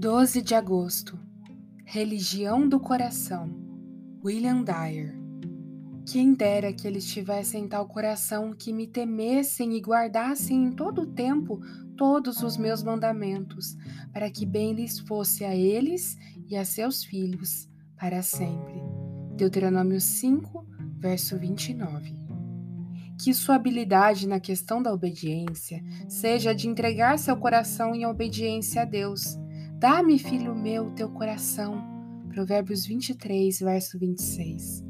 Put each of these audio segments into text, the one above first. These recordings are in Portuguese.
12 de agosto. Religião do Coração. William Dyer. Quem dera que eles tivessem tal coração que me temessem e guardassem em todo o tempo todos os meus mandamentos, para que bem lhes fosse a eles e a seus filhos para sempre. Deuteronômio 5, verso 29 que sua habilidade na questão da obediência seja de entregar seu coração em obediência a Deus, Dá-me, filho meu, teu coração. Provérbios 23, verso 26.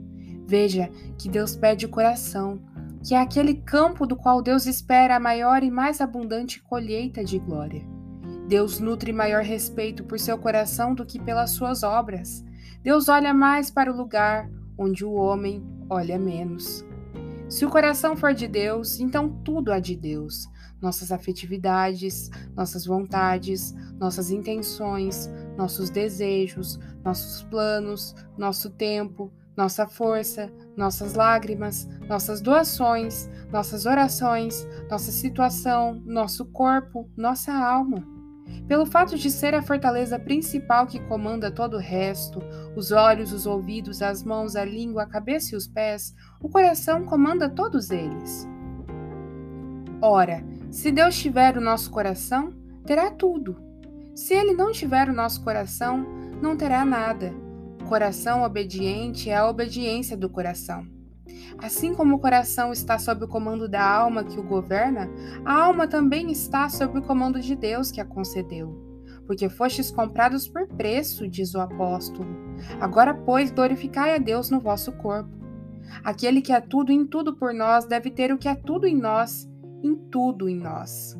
Veja que Deus pede o coração, que é aquele campo do qual Deus espera a maior e mais abundante colheita de glória. Deus nutre maior respeito por seu coração do que pelas suas obras. Deus olha mais para o lugar onde o homem olha menos. Se o coração for de Deus, então tudo é de Deus nossas afetividades, nossas vontades, nossas intenções, nossos desejos, nossos planos, nosso tempo, nossa força, nossas lágrimas, nossas doações, nossas orações, nossa situação, nosso corpo, nossa alma. Pelo fato de ser a fortaleza principal que comanda todo o resto, os olhos, os ouvidos, as mãos, a língua, a cabeça e os pés, o coração comanda todos eles. Ora, se Deus tiver o nosso coração, terá tudo. Se Ele não tiver o nosso coração, não terá nada. Coração obediente é a obediência do coração. Assim como o coração está sob o comando da alma que o governa, a alma também está sob o comando de Deus que a concedeu. Porque fostes comprados por preço, diz o apóstolo. Agora, pois, glorificai a Deus no vosso corpo. Aquele que é tudo em tudo por nós deve ter o que é tudo em nós em tudo em nós.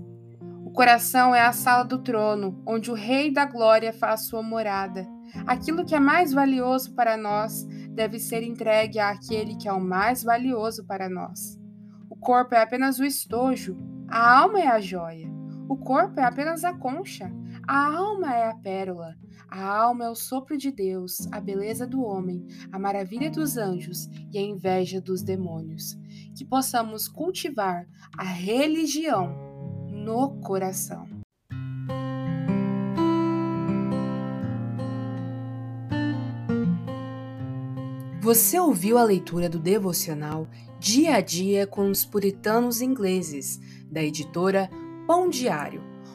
O coração é a sala do trono, onde o Rei da Glória faz sua morada. Aquilo que é mais valioso para nós deve ser entregue àquele que é o mais valioso para nós. O corpo é apenas o estojo, a alma é a joia. O corpo é apenas a concha, a alma é a pérola. A alma é o sopro de Deus, a beleza do homem, a maravilha dos anjos e a inveja dos demônios que possamos cultivar a religião no coração. Você ouviu a leitura do devocional Dia a Dia com os Puritanos Ingleses, da editora Pão Diário.